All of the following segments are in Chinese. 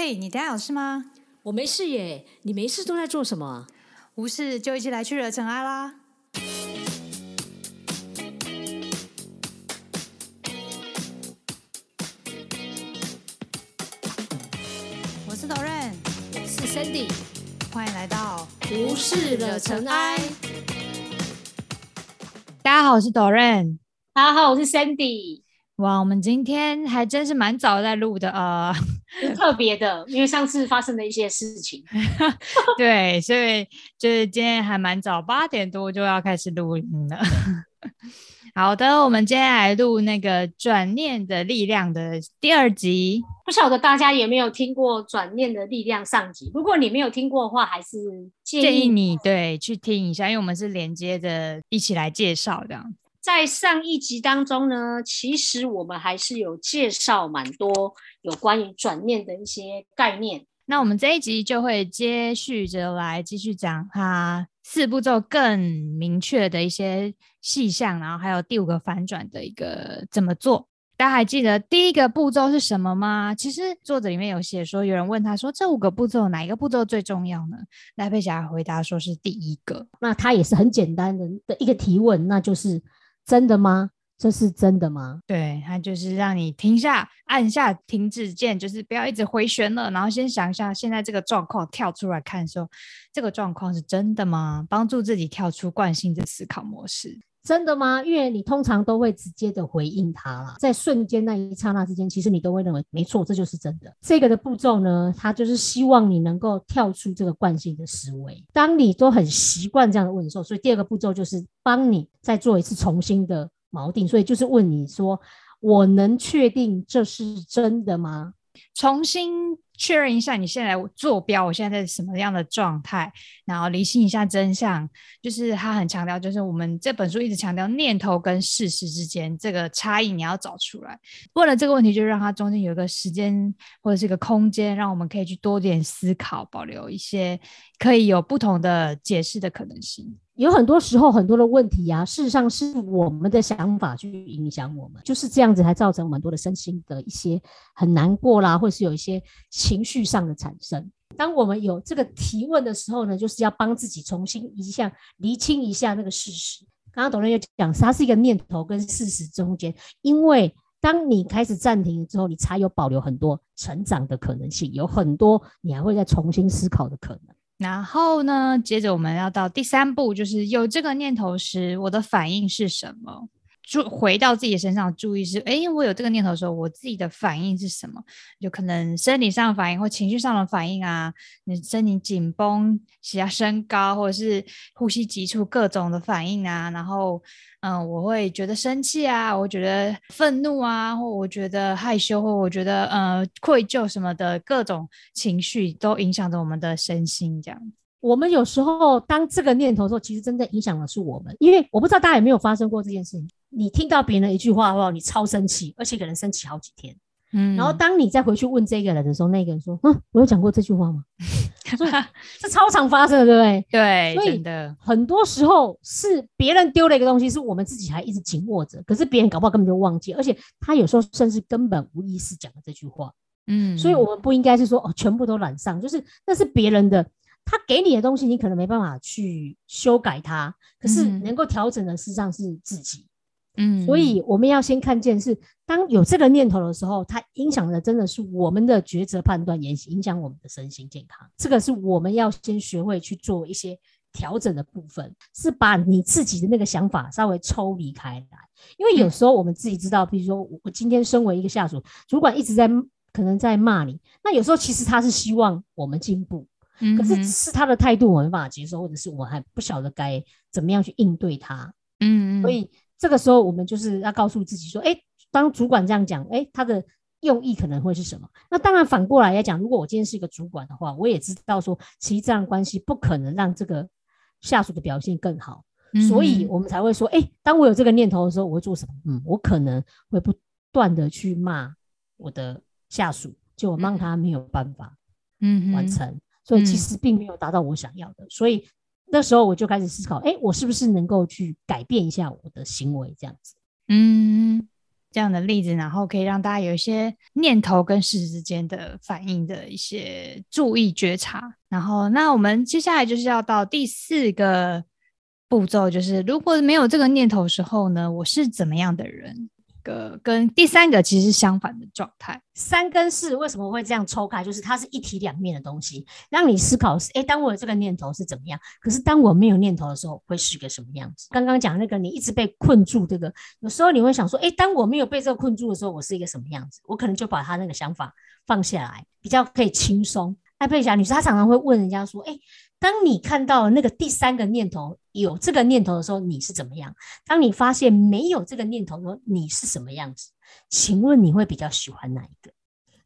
嘿，你等下有事吗？我没事耶，你没事都在做什么？无事就一起来去惹尘埃啦！我是 Doren，我是 Sandy，欢迎来到无事惹尘埃。大家好，我是 Doren。大家好，我是 Sandy。哇，我们今天还真是蛮早在录的啊，特别的，因为上次发生的一些事情。对，所以就是今天还蛮早，八点多就要开始录音了。好的，我们今天来录那个转念的力量的第二集。不晓得大家有没有听过转念的力量上集？如果你没有听过的话，还是建议你对去听一下，因为我们是连接着，一起来介绍这样。在上一集当中呢，其实我们还是有介绍蛮多有关于转念的一些概念。那我们这一集就会接续着来继续讲它四步骤更明确的一些细项，然后还有第五个反转的一个怎么做。大家还记得第一个步骤是什么吗？其实作者里面有写说，有人问他说，这五个步骤哪一个步骤最重要呢？赖佩霞回答说是第一个。那他也是很简单的的一个提问，那就是。真的吗？这是真的吗？对，它就是让你停下，按下停止键，就是不要一直回旋了，然后先想一下现在这个状况，跳出来看说这个状况是真的吗？帮助自己跳出惯性的思考模式。真的吗？因为你通常都会直接的回应他了，在瞬间那一刹那之间，其实你都会认为没错，这就是真的。这个的步骤呢，它就是希望你能够跳出这个惯性的思维。当你都很习惯这样的问的时候，所以第二个步骤就是帮你再做一次重新的锚定。所以就是问你说：我能确定这是真的吗？重新。确认一下你现在坐标，我现在在什么样的状态，然后理清一下真相。就是他很强调，就是我们这本书一直强调念头跟事实之间这个差异，你要找出来。问了这个问题，就让它中间有一个时间或者是一个空间，让我们可以去多点思考，保留一些可以有不同的解释的可能性。有很多时候，很多的问题啊，事实上是我们的想法去影响我们，就是这样子，才造成很多的身心的一些很难过啦，或是有一些情绪上的产生。当我们有这个提问的时候呢，就是要帮自己重新一下厘清一下那个事实。刚刚董人又讲，它是一个念头跟事实中间，因为当你开始暂停之后，你才有保留很多成长的可能性，有很多你还会再重新思考的可能。然后呢？接着我们要到第三步，就是有这个念头时，我的反应是什么？注回到自己身上，注意是：哎，我有这个念头的时候，我自己的反应是什么？有可能生理上的反应或情绪上的反应啊，你身体紧绷、血压升高，或者是呼吸急促，各种的反应啊。然后，嗯，我会觉得生气啊，我觉得愤怒啊，或我觉得害羞，或我觉得呃愧疚什么的各种情绪，都影响着我们的身心，这样。我们有时候当这个念头的时候，其实真正影响的是我们，因为我不知道大家有没有发生过这件事情。你听到别人一句话的话，你超生气，而且可能生气好几天。嗯，然后当你再回去问这个人的时候，那个人说：“嗯，我有讲过这句话吗？”所以这超常发生的，对不对？对，所以的很多时候是别人丢了一个东西，是我们自己还一直紧握着，可是别人搞不好根本就忘记，而且他有时候甚至根本无意识讲了这句话。嗯，所以我们不应该是说哦，全部都揽上，就是那是别人的。他给你的东西，你可能没办法去修改它，可是能够调整的，事实上是自己。嗯，所以我们要先看见，是当有这个念头的时候，它影响的真的是我们的抉择判断，也影响我们的身心健康。这个是我们要先学会去做一些调整的部分，是把你自己的那个想法稍微抽离开来。因为有时候我们自己知道，比如说我今天身为一个下属，主管一直在可能在骂你，那有时候其实他是希望我们进步。可是是他的态度我没办法接受，或者是我还不晓得该怎么样去应对他。嗯，所以这个时候我们就是要告诉自己说，哎，当主管这样讲，哎，他的用意可能会是什么？那当然反过来来讲，如果我今天是一个主管的话，我也知道说，其实这样关系不可能让这个下属的表现更好，所以我们才会说，哎，当我有这个念头的时候，我会做什么？嗯，我可能会不断的去骂我的下属，就让他没有办法，嗯，完成。所以其实并没有达到我想要的，所以那时候我就开始思考，哎，我是不是能够去改变一下我的行为，这样子。嗯，这样的例子，然后可以让大家有一些念头跟事实之间的反应的一些注意觉察。然后，那我们接下来就是要到第四个步骤，就是如果没有这个念头时候呢，我是怎么样的人？个跟第三个其实相反的状态，三跟四为什么会这样抽开？就是它是一体两面的东西，让你思考是：哎，当我有这个念头是怎么样？可是当我没有念头的时候，会是个什么样子？刚刚讲那个，你一直被困住，这个有时候你会想说：哎，当我没有被这个困住的时候，我是一个什么样子？我可能就把他那个想法放下来，比较可以轻松。艾佩霞女士，她常常会问人家说：哎。当你看到那个第三个念头有这个念头的时候，你是怎么样？当你发现没有这个念头的时候，你是什么样子？请问你会比较喜欢哪一个？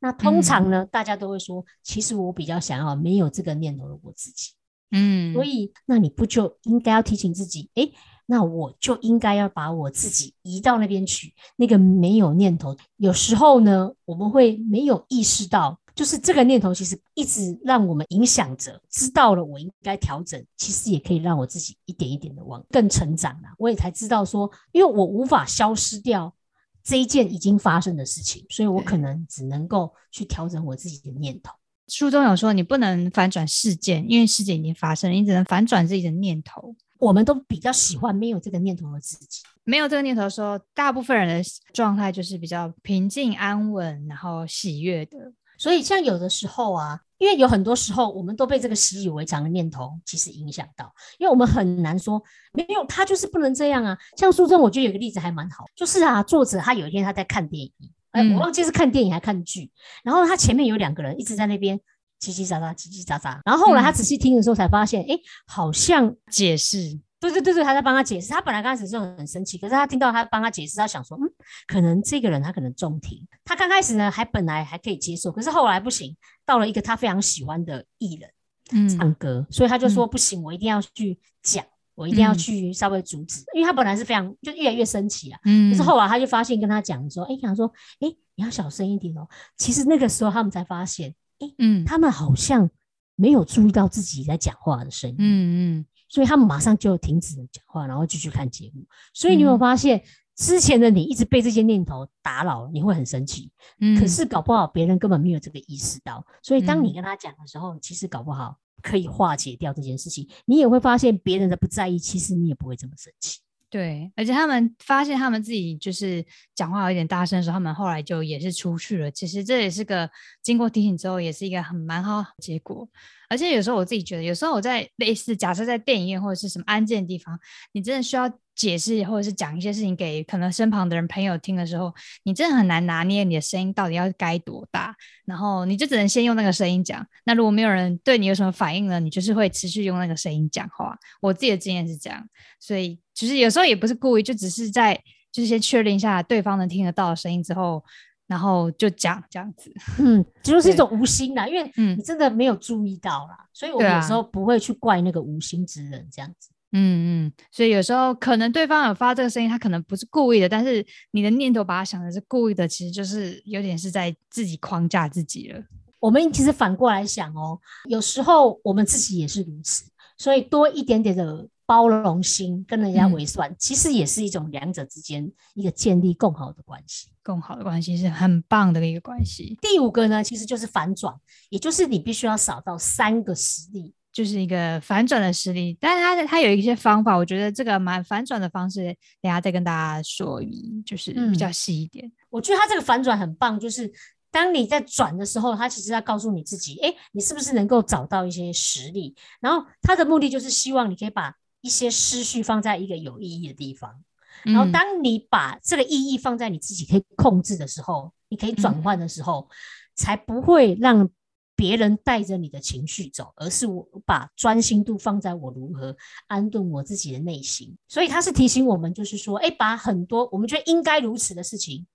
那通常呢，大家都会说，其实我比较想要没有这个念头的我自己。嗯，所以那你不就应该要提醒自己，哎，那我就应该要把我自己移到那边去，那个没有念头。有时候呢，我们会没有意识到。就是这个念头，其实一直让我们影响着。知道了，我应该调整，其实也可以让我自己一点一点的往更成长了。我也才知道说，因为我无法消失掉这一件已经发生的事情，所以我可能只能够去调整我自己的念头。书中有说，你不能反转事件，因为事件已经发生了，你只能反转自己的念头。我们都比较喜欢没有这个念头的自己。没有这个念头的时候，大部分人的状态就是比较平静安稳，然后喜悦的。所以，像有的时候啊，因为有很多时候，我们都被这个习以为常的念头其实影响到，因为我们很难说没有他就是不能这样啊。像书中，我觉得有个例子还蛮好，就是啊，作者他有一天他在看电影，哎，我忘记是看电影还看剧，然后他前面有两个人一直在那边叽叽喳喳、叽叽喳喳，然后后来他仔细听的时候才发现，哎，好像解释。对对对对，他在帮他解释。他本来刚开始就很生气，可是他听到他帮他解释，他想说，嗯，可能这个人他可能中听。他刚开始呢，还本来还可以接受，可是后来不行，到了一个他非常喜欢的艺人，嗯，唱歌，所以他就说不行，我一定要去讲，我一定要去稍微阻止，因为他本来是非常就越来越生气啊，嗯，可是后来他就发现跟他讲说，哎，想说，哎，你要小声一点哦。其实那个时候他们才发现，哎，嗯，他们好像没有注意到自己在讲话的声音，嗯嗯。所以他们马上就停止讲话，然后继续看节目。所以你有发现，之前的你一直被这些念头打扰，你会很生气。嗯，可是搞不好别人根本没有这个意识到。所以当你跟他讲的时候，其实搞不好可以化解掉这件事情。你也会发现别人的不在意，其实你也不会这么生气。对，而且他们发现他们自己就是讲话有点大声的时候，他们后来就也是出去了。其实这也是个经过提醒之后，也是一个很蛮好结果。而且有时候我自己觉得，有时候我在类似假设在电影院或者是什么安静的地方，你真的需要解释或者是讲一些事情给可能身旁的人朋友听的时候，你真的很难拿捏你的声音到底要该多大，然后你就只能先用那个声音讲。那如果没有人对你有什么反应呢，你就是会持续用那个声音讲话。我自己的经验是这样，所以其实有时候也不是故意，就只是在就是先确认一下对方能听得到的声音之后。然后就讲这样子，嗯，就是一种无心的，因为你真的没有注意到啦，所以我有时候不会去怪那个无心之人这样子。嗯嗯，所以有时候可能对方有发这个声音，他可能不是故意的，但是你的念头把他想的是故意的，其实就是有点是在自己框架自己了。我们其实反过来想哦，有时候我们自己也是如此，所以多一点点的。包容心跟人家为算，其实也是一种两者之间一个建立更好的关系。更好的关系是很棒的一个关系。第五个呢，其实就是反转，也就是你必须要扫到三个实力，就是一个反转的实力。但是它它有一些方法，我觉得这个蛮反转的方式，等下再跟大家说一，就是比较细一点。我觉得它这个反转很棒，就是当你在转的时候，它其实在告诉你自己，哎，你是不是能够找到一些实力？然后它的目的就是希望你可以把。一些思绪放在一个有意义的地方，然后当你把这个意义放在你自己可以控制的时候，你可以转换的时候，才不会让别人带着你的情绪走，而是我把专心度放在我如何安顿我自己的内心。所以他是提醒我们，就是说，哎，把很多我们觉得应该如此的事情，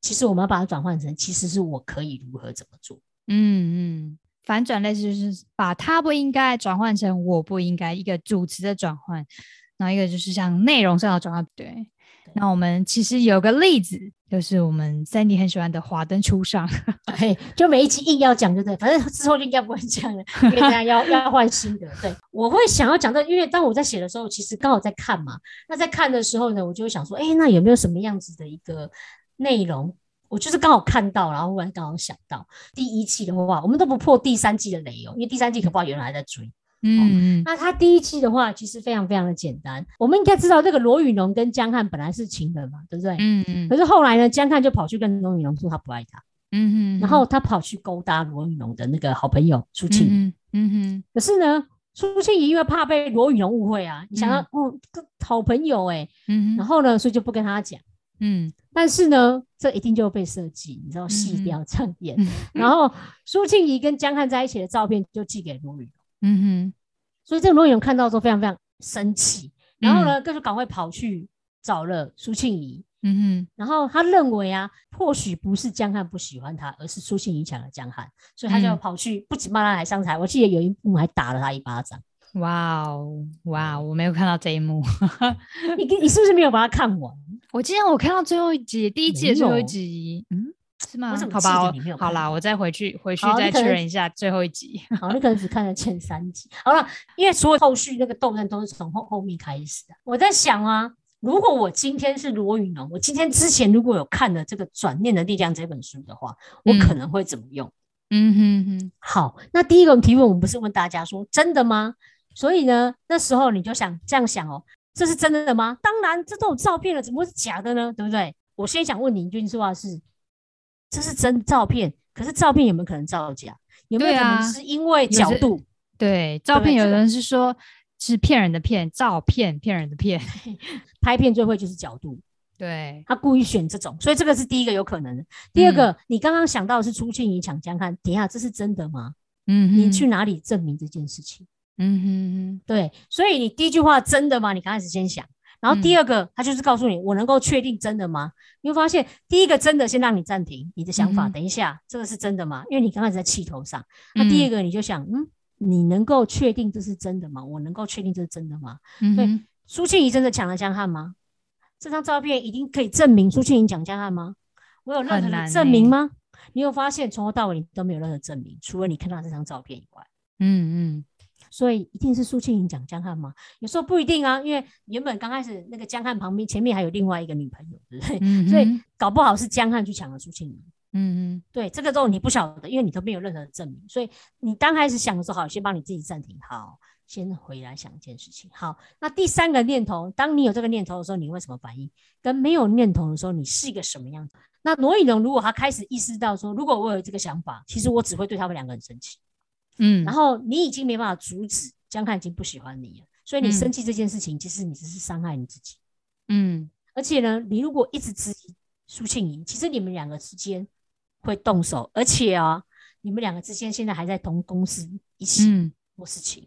其实我们要把它转换成，其实是我可以如何怎么做。嗯嗯。反转类似就是把它不应该转换成我不应该一个主词的转换，然后一个就是像内容上的转换。对，那我们其实有个例子，就是我们三弟很喜欢的《华灯初上》，嘿，就每一集硬要讲，对不对？反正之后就应该不会讲了，因为大家要 要换新的。对，我会想要讲的，因为当我在写的时候，其实刚好在看嘛。那在看的时候呢，我就会想说，哎，那有没有什么样子的一个？内容，我就是刚好看到，然后忽然刚好想到第一季的话，我们都不破第三季的雷哦，因为第三季可不知道有人还在追。嗯，那他第一季的话，其实非常非常的简单。我们应该知道，这个罗宇农跟江汉本来是情人嘛，对不对？嗯嗯。可是后来呢，江汉就跑去跟罗宇农说他不爱他。嗯哼。然后他跑去勾搭罗宇农的那个好朋友苏庆嗯。嗯哼。可是呢，苏庆怡因为怕被罗宇农误会啊，你想到哦，好朋友哎。嗯哼。然后呢，所以就不跟他讲。嗯。但是呢，这一定就被设计，你知道，戏调唱演。然后苏庆怡跟江汉在一起的照片就寄给罗宇农。嗯哼，所以这个罗勇看到之后非常非常生气，然后呢，就赶快跑去找了苏庆怡。嗯哼，然后他认为啊，或许不是江汉不喜欢他，而是苏庆怡抢了江汉，所以他就跑去不仅骂他，还上台。我记得有一幕还打了他一巴掌。哇哦，哇，我没有看到这一幕。你你是不是没有把它看完？我今天我看到最后一集，第一季的最后一集。嗯。是吗？好吧，好啦，我再回去回去再确认一下最后一集。好，你可能只看了前三集。好了，因为所有后续那个斗争都是从后后面开始的。我在想啊，如果我今天是罗云龙，我今天之前如果有看了这个《转念的力量》这本书的话，我可能会怎么用？嗯哼哼。好，那第一个提问，我们不是问大家说真的吗？所以呢，那时候你就想这样想哦，这是真的吗？当然，这都有照片了，怎么会是假的呢？对不对？我先想问你一句话是。这是真照片，可是照片有没有可能造假？有没有可能是因为角度？对，照片有人是说是骗人的骗，照片骗人的骗，拍片最会就是角度。对，他故意选这种，所以这个是第一个有可能的。第二个，你刚刚想到是出庆怡抢江看，等一下这是真的吗？嗯，你去哪里证明这件事情？嗯哼哼，对，所以你第一句话真的吗？你刚开始先想。然后第二个，他就是告诉你，我能够确定真的吗？你会发现，第一个真的先让你暂停你的想法，等一下，这个是真的吗？因为你刚开始在气头上。那第二个，你就想，嗯，你能够确定这是真的吗？我能够确定这是真的吗？对，苏庆怡真的抢了江汉吗？这张照片一定可以证明苏庆怡抢江汉吗？我有任何的证明吗？你有发现从头到尾你都没有任何证明，除了你看到这张照片以外。嗯嗯。所以一定是苏庆莹讲江汉吗？有时候不一定啊，因为原本刚开始那个江汉旁边前面还有另外一个女朋友，对不对？所以搞不好是江汉去抢了苏庆莹。嗯嗯，对，这个都你不晓得，因为你都没有任何的证明。所以你刚开始想的时候，好，先帮你自己暂停，好，先回来想一件事情。好，那第三个念头，当你有这个念头的时候，你会什么反应？跟没有念头的时候，你是一个什么样子？那罗以龙如果他开始意识到说，如果我有这个想法，其实我只会对他们两个人生气。嗯，然后你已经没办法阻止江汉已经不喜欢你了，所以你生气这件事情，其实你只是伤害你自己。嗯，而且呢，你如果一直质疑苏庆怡，其实你们两个之间会动手，而且啊，你们两个之间现在还在同公司一起做事情。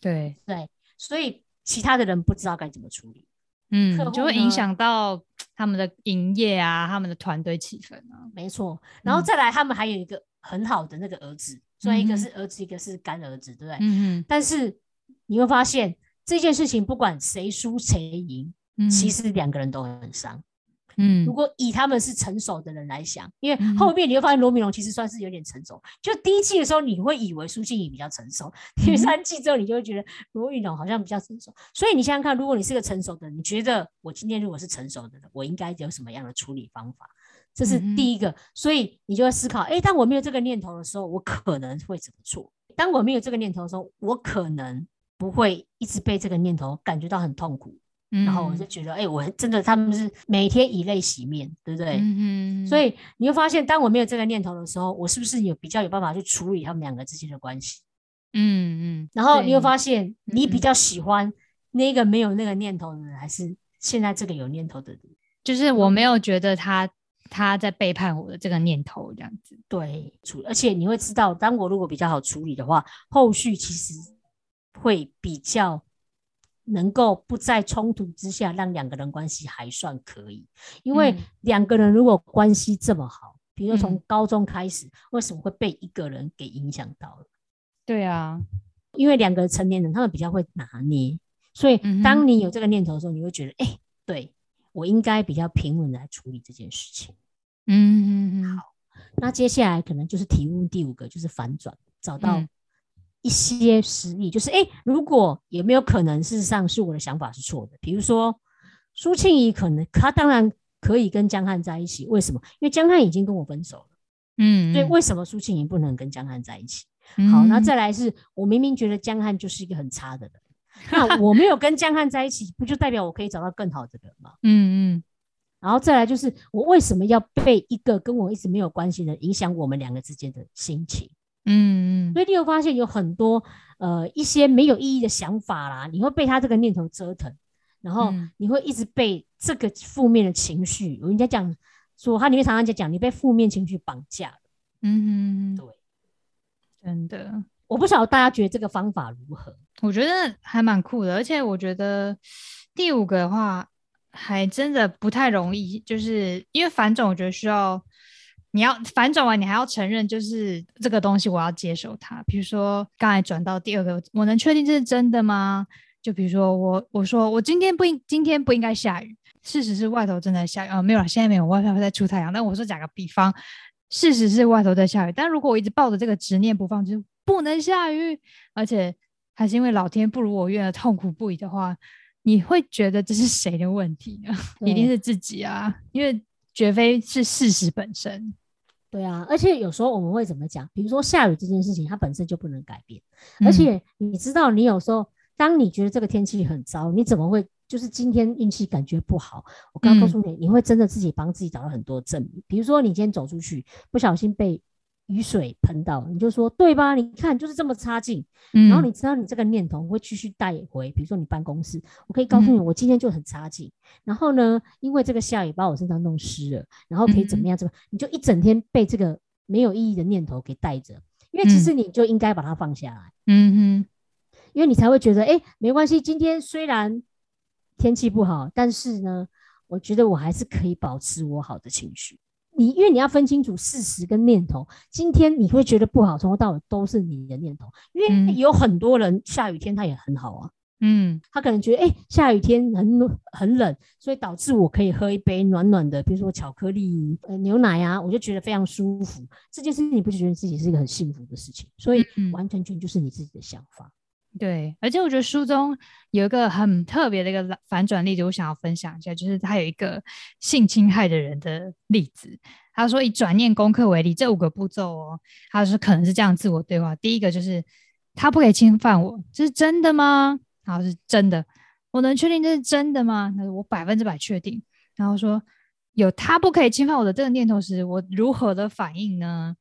对对，所以其他的人不知道该怎么处理，嗯，就会影响到 他们的营业啊，他们的团队气氛啊。没错，然后再来，他们还有一个很好的那个儿子。所以一个是儿子，一个是干儿子，对不对？嗯嗯。但是你会发现这件事情，不管谁输谁赢，其实两个人都很伤。嗯。如果以他们是成熟的人来想，因为后面你会发现罗明龙其实算是有点成熟。就第一季的时候，你会以为苏庆怡比较成熟；第三季之后，你就会觉得罗明龙好像比较成熟。所以你想想看，如果你是个成熟的，你觉得我今天如果是成熟的人，我应该有什么样的处理方法？这是第一个，所以你就会思考：哎，当我没有这个念头的时候，我可能会怎么做？当我没有这个念头的时候，我可能不会一直被这个念头感觉到很痛苦。然后我就觉得：哎，我真的他们是每天以泪洗面，对不对？嗯所以你会发现，当我没有这个念头的时候，我是不是有比较有办法去处理他们两个之间的关系？嗯嗯。然后你会发现，你比较喜欢那个没有那个念头的人，还是现在这个有念头的人？就是我没有觉得他。他在背叛我的这个念头，这样子对，处而且你会知道，当我如果比较好处理的话，后续其实会比较能够不在冲突之下，让两个人关系还算可以。因为两个人如果关系这么好，比如说从高中开始，为什么会被一个人给影响到了？对啊，因为两个成年人他们比较会拿捏，所以当你有这个念头的时候，你会觉得，哎，对我应该比较平稳来处理这件事情。嗯嗯嗯，好，那接下来可能就是题目第五个，就是反转，找到一些实例，就是哎，如果有没有可能，事实上是我的想法是错的？比如说苏庆怡可能，她当然可以跟江汉在一起。为什么？因为江汉已经跟我分手了。嗯，所以为什么苏庆怡不能跟江汉在一起？好，那再来是我明明觉得江汉就是一个很差的人，那我没有跟江汉在一起，不就代表我可以找到更好的人吗？嗯 嗯。然后再来就是我为什么要被一个跟我一直没有关系的影响我们两个之间的心情？嗯嗯。所以你有发现有很多呃一些没有意义的想法啦，你会被他这个念头折腾，然后你会一直被这个负面的情绪，人家讲说他里面常常在讲你被负面情绪绑架了。嗯哼，对。真的，我不晓得大家觉得这个方法如何？我觉得还蛮酷的，而且我觉得第五个的话，还真的不太容易，就是因为反转，我觉得需要你要反转完，你还要承认，就是这个东西我要接受它。比如说刚才转到第二个，我能确定这是真的吗？就比如说我我说我今天不应今天不应该下雨，事实是外头正在下雨啊，没有了，现在没有，外头在出太阳。但我说打个比方。事实是外头在下雨，但如果我一直抱着这个执念不放，就是不能下雨，而且还是因为老天不如我愿而痛苦不已的话，你会觉得这是谁的问题呢？一定是自己啊，因为绝非是事实本身。对啊，而且有时候我们会怎么讲？比如说下雨这件事情，它本身就不能改变，而且你知道，你有时候当你觉得这个天气很糟，你怎么会？就是今天运气感觉不好，我刚告诉你，你会真的自己帮自己找到很多证明。比如说，你今天走出去不小心被雨水喷到，你就说对吧？你看就是这么差劲。然后你知道你这个念头会继续带回，比如说你办公室，我可以告诉你，我今天就很差劲。然后呢，因为这个下雨把我身上弄湿了，然后可以怎么样？怎么？你就一整天被这个没有意义的念头给带着，因为其实你就应该把它放下来。嗯哼，因为你才会觉得，哎，没关系，今天虽然。天气不好，但是呢，我觉得我还是可以保持我好的情绪。你因为你要分清楚事实跟念头。今天你会觉得不好，从头到尾都是你的念头。因为有很多人下雨天他也很好啊，嗯，他可能觉得哎下雨天很很冷，所以导致我可以喝一杯暖暖的，比如说巧克力、呃牛奶啊，我就觉得非常舒服。这件事情你不觉得自己是一个很幸福的事情？所以完全全就是你自己的想法。对，而且我觉得书中有一个很特别的一个反转例子，我想要分享一下，就是他有一个性侵害的人的例子。他说以转念功课为例，这五个步骤哦，他说可能是这样自我对话：第一个就是他不可以侵犯我，这是真的吗？然后是真的，我能确定这是真的吗？他说我百分之百确定。然后说有他不可以侵犯我的这个念头时，我如何的反应呢？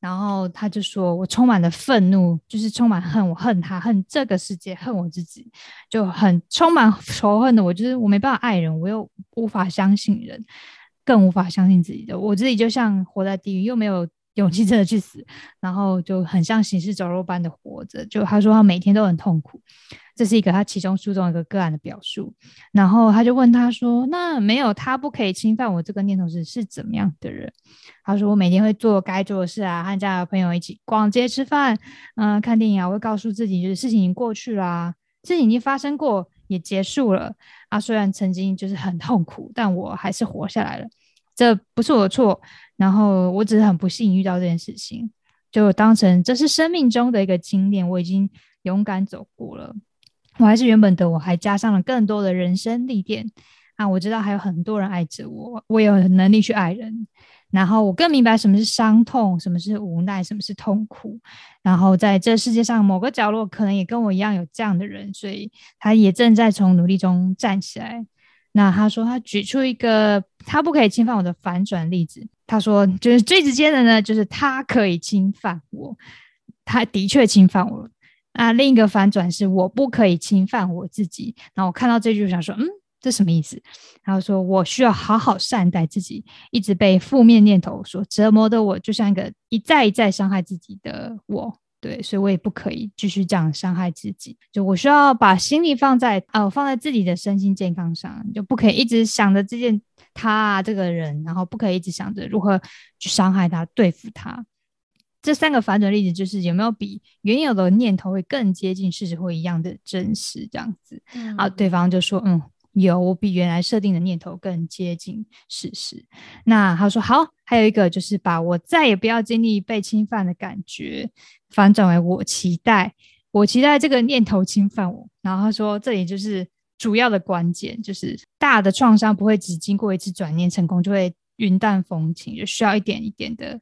然后他就说：“我充满了愤怒，就是充满恨，我恨他，恨这个世界，恨我自己，就很充满仇恨的。我就是我没办法爱人，我又无法相信人，更无法相信自己的。我自己就像活在地狱，又没有勇气真的去死，然后就很像行尸走肉般的活着。就他说他每天都很痛苦。”这是一个他其中书中一个个案的表述，然后他就问他说：“那没有他不可以侵犯我这个念头是是怎么样的人？”他说：“我每天会做该做的事啊，和家的朋友一起逛街、吃饭，嗯，看电影啊。我会告诉自己，就是事情已经过去了，事情已经发生过，也结束了啊。虽然曾经就是很痛苦，但我还是活下来了。这不是我的错，然后我只是很不幸遇到这件事情，就当成这是生命中的一个经验，我已经勇敢走过了。”我还是原本的我，还加上了更多的人生历练啊！我知道还有很多人爱着我，我有能力去爱人。然后我更明白什么是伤痛，什么是无奈，什么是痛苦。然后在这世界上某个角落，可能也跟我一样有这样的人，所以他也正在从努力中站起来。那他说，他举出一个他不可以侵犯我的反转例子。他说，就是最直接的呢，就是他可以侵犯我，他的确侵犯我。那，另一个反转是我不可以侵犯我自己。然后我看到这句，想说，嗯，这什么意思？然后说我需要好好善待自己。一直被负面念头所折磨的我，就像一个一再一再伤害自己的我。对，所以我也不可以继续这样伤害自己。就我需要把心力放在呃，放在自己的身心健康上，就不可以一直想着这件他啊这个人，然后不可以一直想着如何去伤害他、对付他。这三个反转例子，就是有没有比原有的念头会更接近事实或一样的真实这样子？啊，对方就说，嗯，有，我比原来设定的念头更接近事实。那他说好，还有一个就是把我再也不要经历被侵犯的感觉反转为我期待，我期待这个念头侵犯我。然后他说，这里就是主要的关键，就是大的创伤不会只经过一次转念成功就会云淡风轻，就需要一点一点的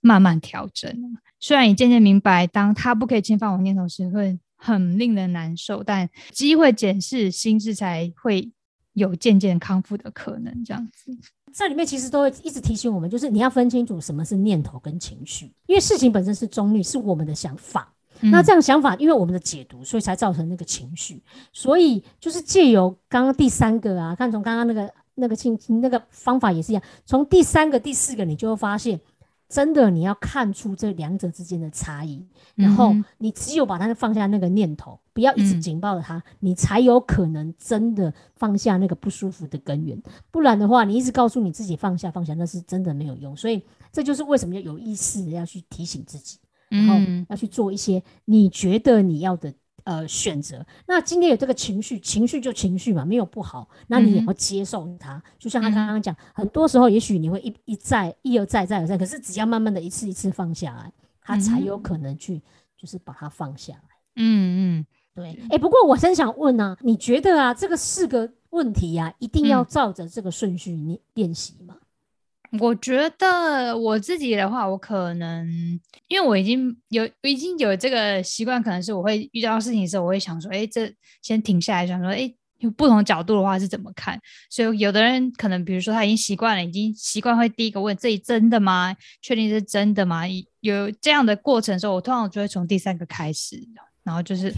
慢慢调整。虽然你渐渐明白，当他不可以侵犯我念头时，会很令人难受，但机会检视心智才会有渐渐康复的可能。这样子，这里面其实都会一直提醒我们，就是你要分清楚什么是念头跟情绪，因为事情本身是中立，是我们的想法。那这样想法，因为我们的解读，所以才造成那个情绪。所以就是借由刚刚第三个啊，看从刚刚那个那个情那个方法也是一样，从第三个、第四个，你就会发现。真的，你要看出这两者之间的差异，然后你只有把它放下那个念头，不要一直紧抱着它，你才有可能真的放下那个不舒服的根源。不然的话，你一直告诉你自己放下放下，那是真的没有用。所以这就是为什么要有意识的要去提醒自己，然后要去做一些你觉得你要的。呃，选择那今天有这个情绪，情绪就情绪嘛，没有不好，那你也要接受它。就像他刚刚讲，很多时候也许你会一一再一而再再而再，可是只要慢慢的一次一次放下来，他才有可能去就是把它放下来。嗯嗯，对。哎，不过我真想问啊，你觉得啊，这个四个问题呀，一定要照着这个顺序练练习吗？我觉得我自己的话，我可能因为我已经有已经有这个习惯，可能是我会遇到事情的时候，我会想说，哎，这先停下来想说，哎，有不同角度的话是怎么看？所以有的人可能，比如说他已经习惯了，已经习惯会第一个问，这里真的吗？确定是真的吗？有这样的过程的时候，我通常就会从第三个开始，然后就是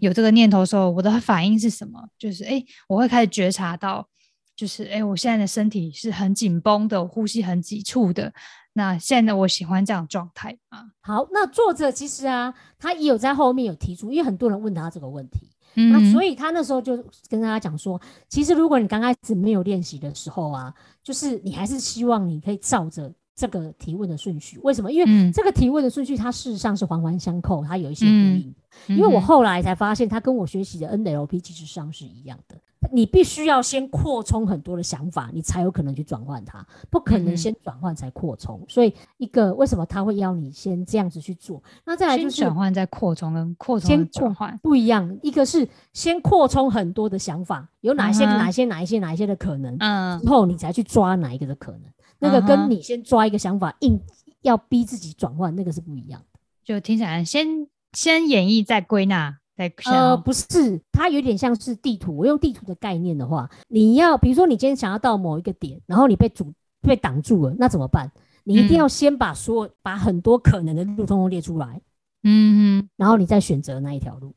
有这个念头的时候，我的反应是什么？就是哎，我会开始觉察到。就是哎，我现在的身体是很紧绷的，呼吸很急促的。那现在我喜欢这样状态啊。好，那作者其实啊，他也有在后面有提出，因为很多人问他这个问题，嗯那所以他那时候就跟大家讲说，其实如果你刚开始没有练习的时候啊，就是你还是希望你可以照着这个提问的顺序。为什么？因为这个提问的顺序它事实上是环环相扣，它有一些呼应。因为我后来才发现，它跟我学习的 NLP 其实上是一样的。你必须要先扩充很多的想法，你才有可能去转换它，不可能先转换才扩充。所以，一个为什么他会要你先这样子去做？那再来就是转换再扩充跟扩充先转换不一样。一个是先扩充很多的想法，有哪些哪些哪一些哪一些的可能，嗯，之后你才去抓哪一个的可能。那个跟你先抓一个想法，硬要逼自己转换，那个是不一样的。就听起来先。先演绎再归纳，再呃不是，它有点像是地图。我用地图的概念的话，你要比如说你今天想要到某一个点，然后你被阻被挡住了，那怎么办？你一定要先把所有把很多可能的路通通列出来，嗯哼，然后你再选择那一条路，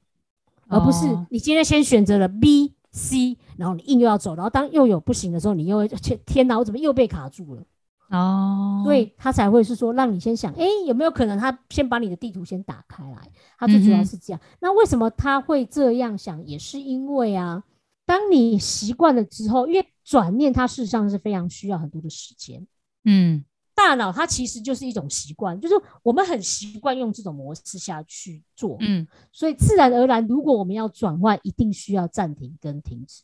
而不是你今天先选择了 B、C，然后你硬又要走，然后当又有不行的时候，你又天哪，我怎么又被卡住了？哦，所以他才会是说，让你先想，哎，有没有可能他先把你的地图先打开来？他最主要是这样。那为什么他会这样想？也是因为啊，当你习惯了之后，因为转念它事实上是非常需要很多的时间。嗯，大脑它其实就是一种习惯，就是我们很习惯用这种模式下去做。嗯，所以自然而然，如果我们要转换，一定需要暂停跟停止。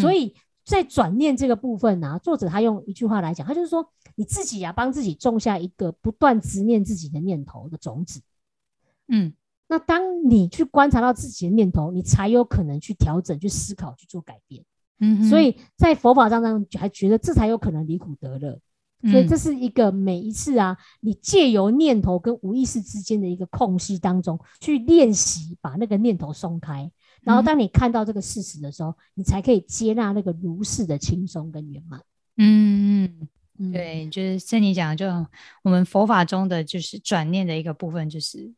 所以在转念这个部分呢，作者他用一句话来讲，他就是说。你自己呀，帮自己种下一个不断执念自己的念头的种子。嗯，那当你去观察到自己的念头，你才有可能去调整、去思考、去做改变。嗯，所以在佛法当中还觉得这才有可能离苦得乐。所以这是一个每一次啊，你借由念头跟无意识之间的一个空隙当中去练习，把那个念头松开。然后当你看到这个事实的时候，你才可以接纳那个如是的轻松跟圆满。嗯嗯。对，就是像你讲，就我们佛法中的就是转念的一个部分，就是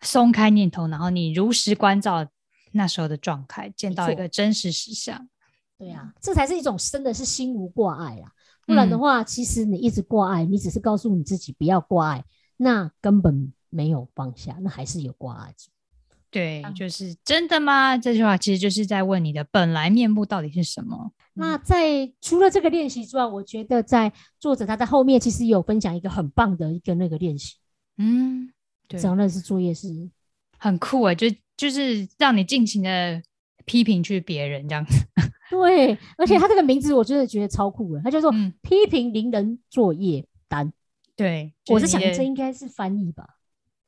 松开念头，然后你如实关照那时候的状态，见到一个真实实相。对呀，这才是一种真的是心无挂碍啦。不然的话，其实你一直挂碍，你只是告诉你自己不要挂碍，那根本没有放下，那还是有挂碍。对，就是真的吗？这句话其实就是在问你的本来面目到底是什么。那在除了这个练习之外，我觉得在作者他在后面其实有分享一个很棒的一个那个练习。嗯，对，责任是作业是很酷啊，就就是让你尽情的批评去别人这样子。对，而且他这个名字我真的觉得超酷的，他叫做批评邻人作业单。对，我是想这应该是翻译吧。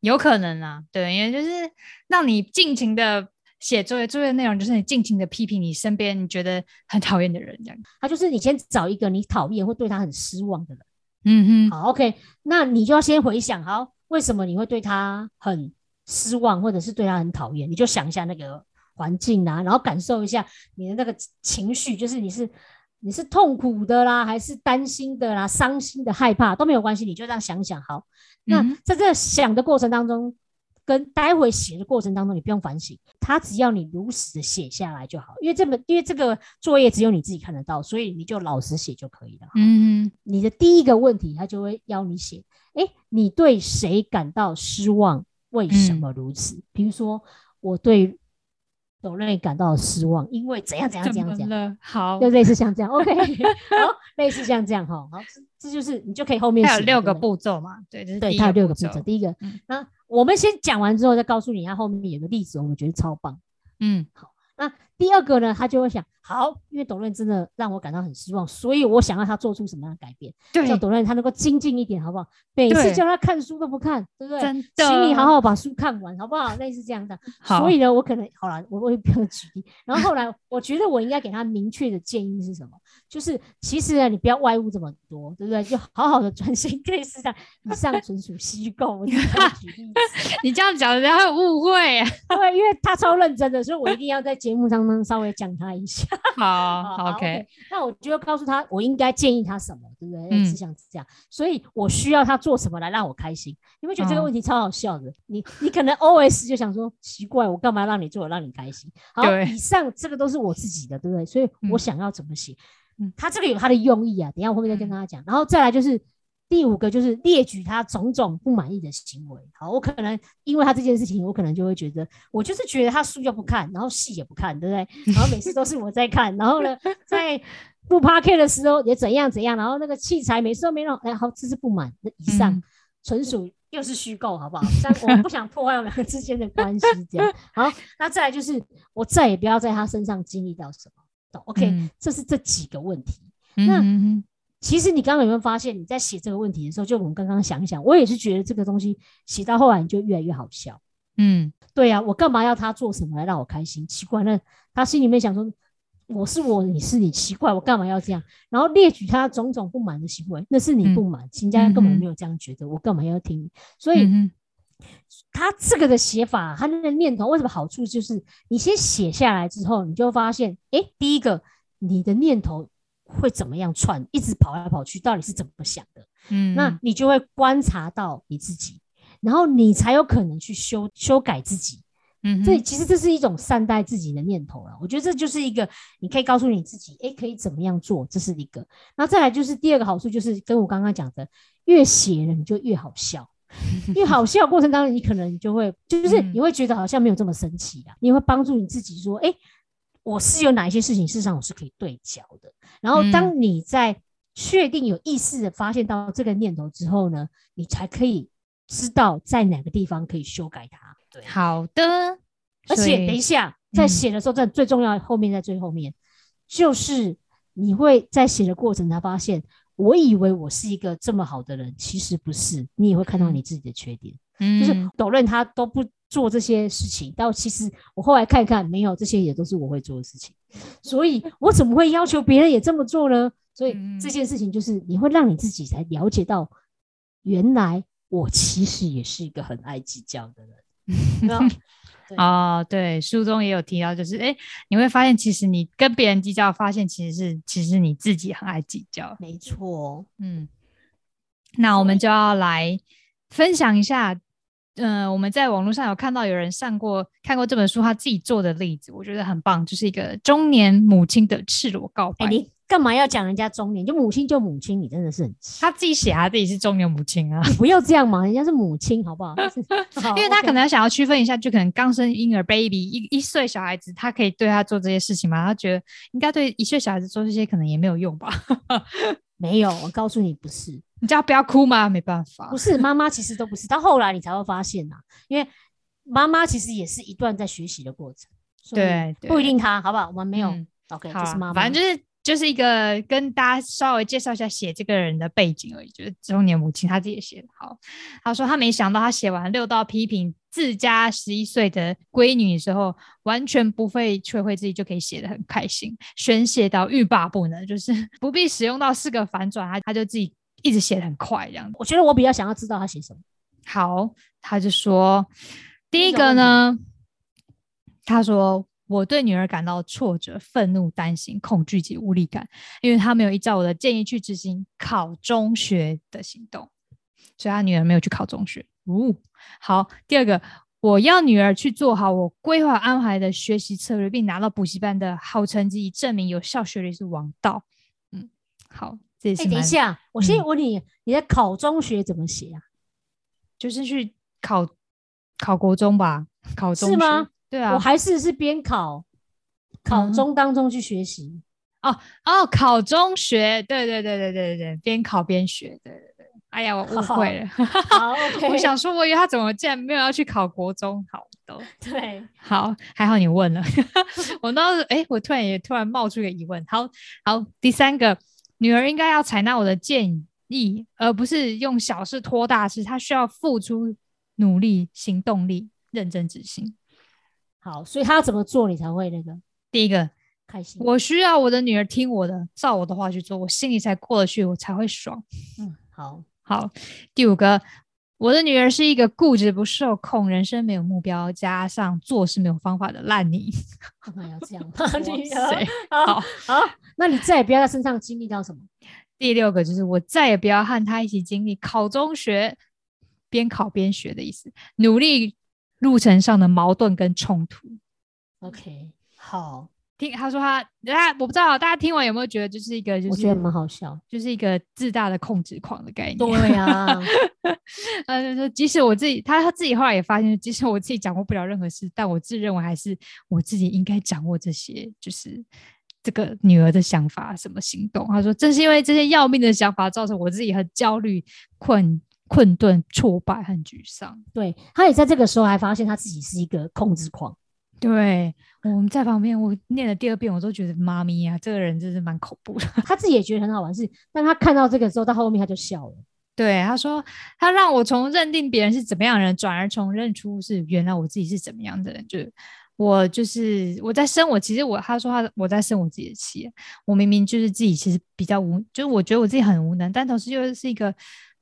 有可能啊，对，因为就是让你尽情的写作业，作业内容就是你尽情的批评你身边你觉得很讨厌的人，这样。他就是你先找一个你讨厌或对他很失望的人。嗯哼，好，OK，那你就要先回想，好，为什么你会对他很失望，或者是对他很讨厌？你就想一下那个环境啊，然后感受一下你的那个情绪，就是你是你是痛苦的啦，还是担心的啦，伤心的、害怕都没有关系，你就这样想想。好，那在这想的过程当中。跟待会写的过程当中，你不用反省，他只要你如实的写下来就好，因为这本因为这个作业只有你自己看得到，所以你就老实写就可以了。嗯，你的第一个问题，他就会要你写，哎，你对谁感到失望？为什么如此？比如说，我对董瑞感到失望，因为怎样怎样怎样怎样。好，就类似像这样，OK，好，类似像这样哈，好，这就是你就可以后面有六个步骤嘛，对，对，它有六个步骤，第一个，那。我们先讲完之后，再告诉你，他后面有个例子，我们觉得超棒。嗯，好，那第二个呢，他就会想。好，因为董润真的让我感到很失望，所以我想要他做出什么样的改变，叫董润他能够精进一点，好不好？每次叫他看书都不看，对不对？真的，请你好好把书看完，好不好？类似这样的。所以呢，我可能好了，我会不要举例。然后后来，我觉得我应该给他明确的建议是什么？就是其实呢，你不要外物这么多，对不对？就好好的专心。类似这样，以上纯属虚构。我举例子，你这样讲人家会误会。对，因为他超认真的，所以我一定要在节目当中稍微讲他一下。好，OK。那我就告诉他，我应该建议他什么，对不对？是像这样，所以我需要他做什么来让我开心？你会觉得这个问题超好笑的？你你可能 OS 就想说，奇怪，我干嘛让你做，让你开心？好，以上这个都是我自己的，对不对？所以我想要怎么写？嗯他这个有他的用意啊，等下我后面再跟大家讲。然后再来就是。第五个就是列举他种种不满意的行为。好，我可能因为他这件事情，我可能就会觉得，我就是觉得他书就不看，然后戏也不看，对不对？然后每次都是我在看，然后呢，在不 p a r k 的时候也怎样怎样，然后那个器材每次都没弄，哎，好，这是不满。那以上纯属又是虚构，好不好？但我不想破坏我们之间的关系，这样。好，那再来就是我再也不要在他身上经历到什么。OK，这是这几个问题。那。其实你刚刚有没有发现，你在写这个问题的时候，就我们刚刚想一想，我也是觉得这个东西写到后来你就越来越好笑。嗯，对呀，我干嘛要他做什么来让我开心？奇怪，那他心里面想说，我是我，你是你，奇怪，我干嘛要这样？然后列举他种种不满的行为，那是你不满，人家根本没有这样觉得，我干嘛要听？所以他这个的写法，他那个念头为什么好处就是，你先写下来之后，你就发现，哎，第一个你的念头。会怎么样串，一直跑来跑去，到底是怎么想的？嗯，那你就会观察到你自己，然后你才有可能去修修改自己。嗯，所以其实这是一种善待自己的念头了。我觉得这就是一个你可以告诉你自己，哎，可以怎么样做，这是一个。那再来就是第二个好处，就是跟我刚刚讲的，越写了你就越好笑，越好笑过程当中，你可能就会就是你会觉得好像没有这么神奇啊，你会帮助你自己说，哎。我是有哪一些事情，事实上我是可以对焦的。然后，当你在确定有意识的发现到这个念头之后呢，你才可以知道在哪个地方可以修改它。对，好的。而且，等一下在写的时候，在最重要后面，在最后面，就是你会在写的过程才发现，我以为我是一个这么好的人，其实不是。你也会看到你自己的缺点。嗯，就是抖论他都不。做这些事情，但其实我后来看看，没有这些也都是我会做的事情，所以 我怎么会要求别人也这么做呢？所以这件事情就是你会让你自己才了解到，原来我其实也是一个很爱计较的人。哦，对，书中也有提到，就是哎，你会发现其实你跟别人计较，发现其实是其实你自己很爱计较。没错，嗯，那我们就要来分享一下。嗯，我们在网络上有看到有人上过看过这本书，他自己做的例子，我觉得很棒，就是一个中年母亲的赤裸告白。你干嘛要讲人家中年？就母亲就母亲，你真的是很他自己写他自己是中年母亲啊，你不要这样嘛，人家是母亲，好不好？因为他可能想要区分一下，就可能刚生婴儿 baby 一一岁小孩子，他可以对他做这些事情吗？他觉得应该对一岁小孩子做这些可能也没有用吧？没有，我告诉你不是。你叫不要哭吗？没办法，不是妈妈，其实都不是。到后来你才会发现呐，因为妈妈其实也是一段在学习的过程。对，不一定她，好不好？我们没有。OK，就是妈妈。反正就是就是一个跟大家稍微介绍一下写这个人的背景而已。就是中年母亲，她自己写的。好，她说她没想到她写完六道批评自家十一岁的闺女的时候，完全不费吹灰之力就可以写的很开心，宣泄到欲罢不能，就是 不必使用到四个反转，她她就自己一直写的很快这样。我觉得我比较想要知道他写什么。好，他就说第一个呢，他说我对女儿感到挫折、愤怒、担心、恐惧及无力感，因为他没有依照我的建议去执行考中学的行动，所以他女儿没有去考中学。哦，好。第二个，我要女儿去做好我规划安排的学习策略，并拿到补习班的好成绩，以证明有效学历是王道。嗯，好，这是。等一下，我先问你，你在考中学怎么写啊？就是去考考国中吧？考中是吗？对啊，我还是是边考考中当中去学习。哦哦，考中学，对对对对对对对，边考边学，对对对。哎呀，我误会了。好，我想说，我以为他怎么竟然没有要去考国中？好的，对，好，还好你问了。我当时，哎，我突然也突然冒出一个疑问。好好，第三个，女儿应该要采纳我的建议，而不是用小事拖大事。她需要付出努力、行动力、认真执行。好，所以她要怎么做，你才会那个？第一个，开心。我需要我的女儿听我的，照我的话去做，我心里才过得去，我才会爽。嗯，好。好，第五个，我的女儿是一个固执不受控、人生没有目标、加上做事没有方法的烂泥。干嘛要这样 吗？女儿，好好，那你再也不要在身上经历到什么？第六个就是我再也不要和他一起经历考中学，边考边学的意思，努力路程上的矛盾跟冲突。OK，好。听他说他，大家我不知道大家听完有没有觉得就是一个，我觉得蛮好笑，就是一个自大的控制狂的概念。对呀，他就，说即使我自己，他他自己后来也发现，即使我自己掌握不了任何事，但我自认为还是我自己应该掌握这些，就是这个女儿的想法、什么行动。他说，正是因为这些要命的想法，造成我自己很焦虑、困困顿、挫败和沮丧。对他也在这个时候还发现他自己是一个控制狂。对，我们在旁边，我念了第二遍，我都觉得妈咪呀，这个人真是蛮恐怖的。他自己也觉得很好玩，是，但他看到这个之后，到后面他就笑了。对，他说他让我从认定别人是怎么样的人，转而从认出是原来我自己是怎么样的人。就我就是我在生我，其实我他说他我在生我自己的气，我明明就是自己其实比较无，就是我觉得我自己很无能，但同时又是一个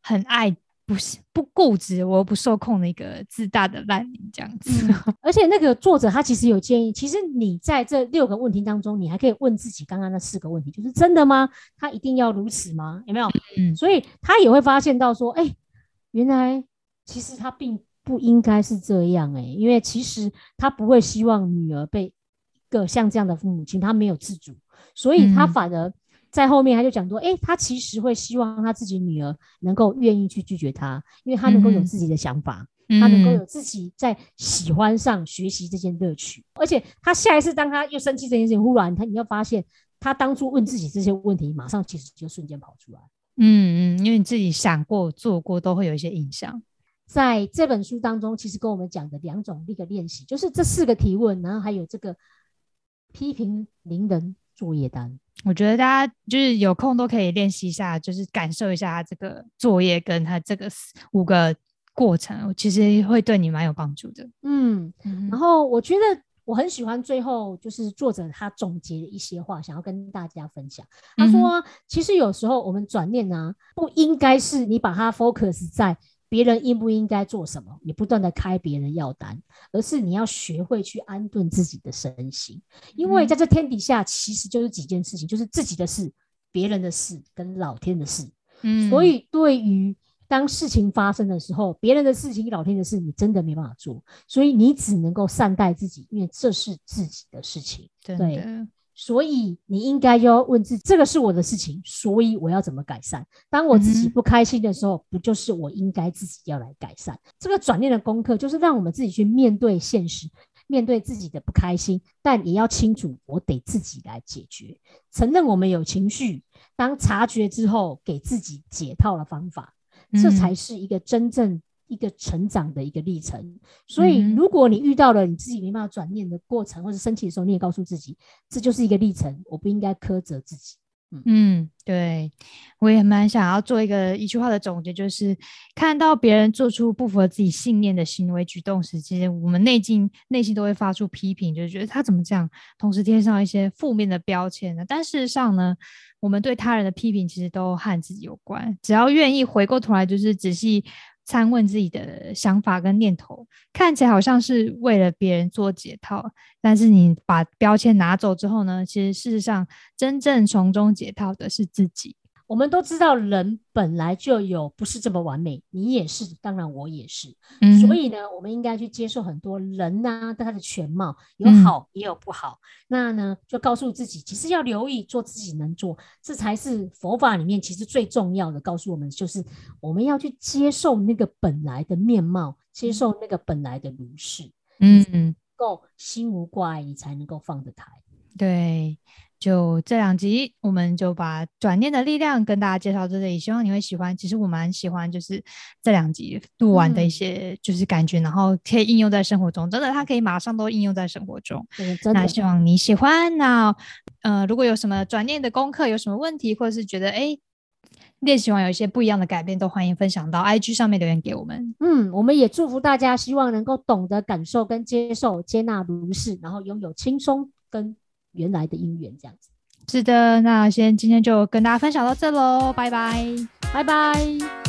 很爱。不是不固执，我不受控的一个自大的烂泥这样子。而且那个作者他其实有建议，其实你在这六个问题当中，你还可以问自己刚刚那四个问题，就是真的吗？他一定要如此吗？有没有？嗯，所以他也会发现到说，哎，原来其实他并不应该是这样哎，因为其实他不会希望女儿被一个像这样的父母亲，他没有自主，所以他反而。在后面他就讲说，哎，他其实会希望他自己女儿能够愿意去拒绝他，因为他能够有自己的想法，他能够有自己在喜欢上学习这件乐趣。而且他下一次当他又生气这件事情，忽然他你要发现，他当初问自己这些问题，马上其实就瞬间跑出来。嗯嗯，因为你自己想过、做过，都会有一些印象。在这本书当中，其实跟我们讲的两种一个练习，就是这四个提问，然后还有这个批评邻人作业单。我觉得大家就是有空都可以练习一下，就是感受一下他这个作业跟他这个五个过程，其实会对你蛮有帮助的。嗯，然后我觉得我很喜欢最后就是作者他总结的一些话，想要跟大家分享。他说，其实有时候我们转念呢，不应该是你把它 focus 在。别人应不应该做什么？你不断的开别人药单，而是你要学会去安顿自己的身心。因为在这天底下，其实就是几件事情，就是自己的事、别人的事跟老天的事。嗯，所以对于当事情发生的时候，别人的事情、老天的事，你真的没办法做，所以你只能够善待自己，因为这是自己的事情。对。所以你应该要问自己，这个是我的事情，所以我要怎么改善？当我自己不开心的时候，不就是我应该自己要来改善？这个转念的功课，就是让我们自己去面对现实，面对自己的不开心，但也要清楚，我得自己来解决。承认我们有情绪，当察觉之后，给自己解套的方法，这才是一个真正。一个成长的一个历程，所以如果你遇到了你自己没办法转念的过程，或者生气的时候，你也告诉自己，这就是一个历程，我不应该苛责自己。嗯，对，我也蛮想要做一个一句话的总结，就是看到别人做出不符合自己信念的行为举动时，其实我们内心内心都会发出批评，就是觉得他怎么这样，同时贴上一些负面的标签呢？但事实上呢，我们对他人的批评其实都和自己有关，只要愿意回过头来，就是仔细。参问自己的想法跟念头，看起来好像是为了别人做解套，但是你把标签拿走之后呢？其实事实上，真正从中解套的是自己。我们都知道，人本来就有不是这么完美，你也是，当然我也是。所以呢，我们应该去接受很多人呐，他的全貌有好也有不好。那呢，就告诉自己，其实要留意做自己能做，这才是佛法里面其实最重要的。告诉我们，就是我们要去接受那个本来的面貌，接受那个本来的如是。嗯，够心无挂碍，你才能够放得开。对。就这两集，我们就把转念的力量跟大家介绍到这里，希望你会喜欢。其实我蛮喜欢，就是这两集录完的一些就是感觉，然后可以应用在生活中，真的，它可以马上都应用在生活中。那希望你喜欢。那呃，如果有什么转念的功课，有什么问题，或者是觉得哎练习完有一些不一样的改变，都欢迎分享到 IG 上面留言给我们。嗯，我们也祝福大家，希望能够懂得感受跟接受、接纳如是，然后拥有轻松跟。原来的姻缘这样子，是的，那先今天就跟大家分享到这喽，拜拜，拜拜。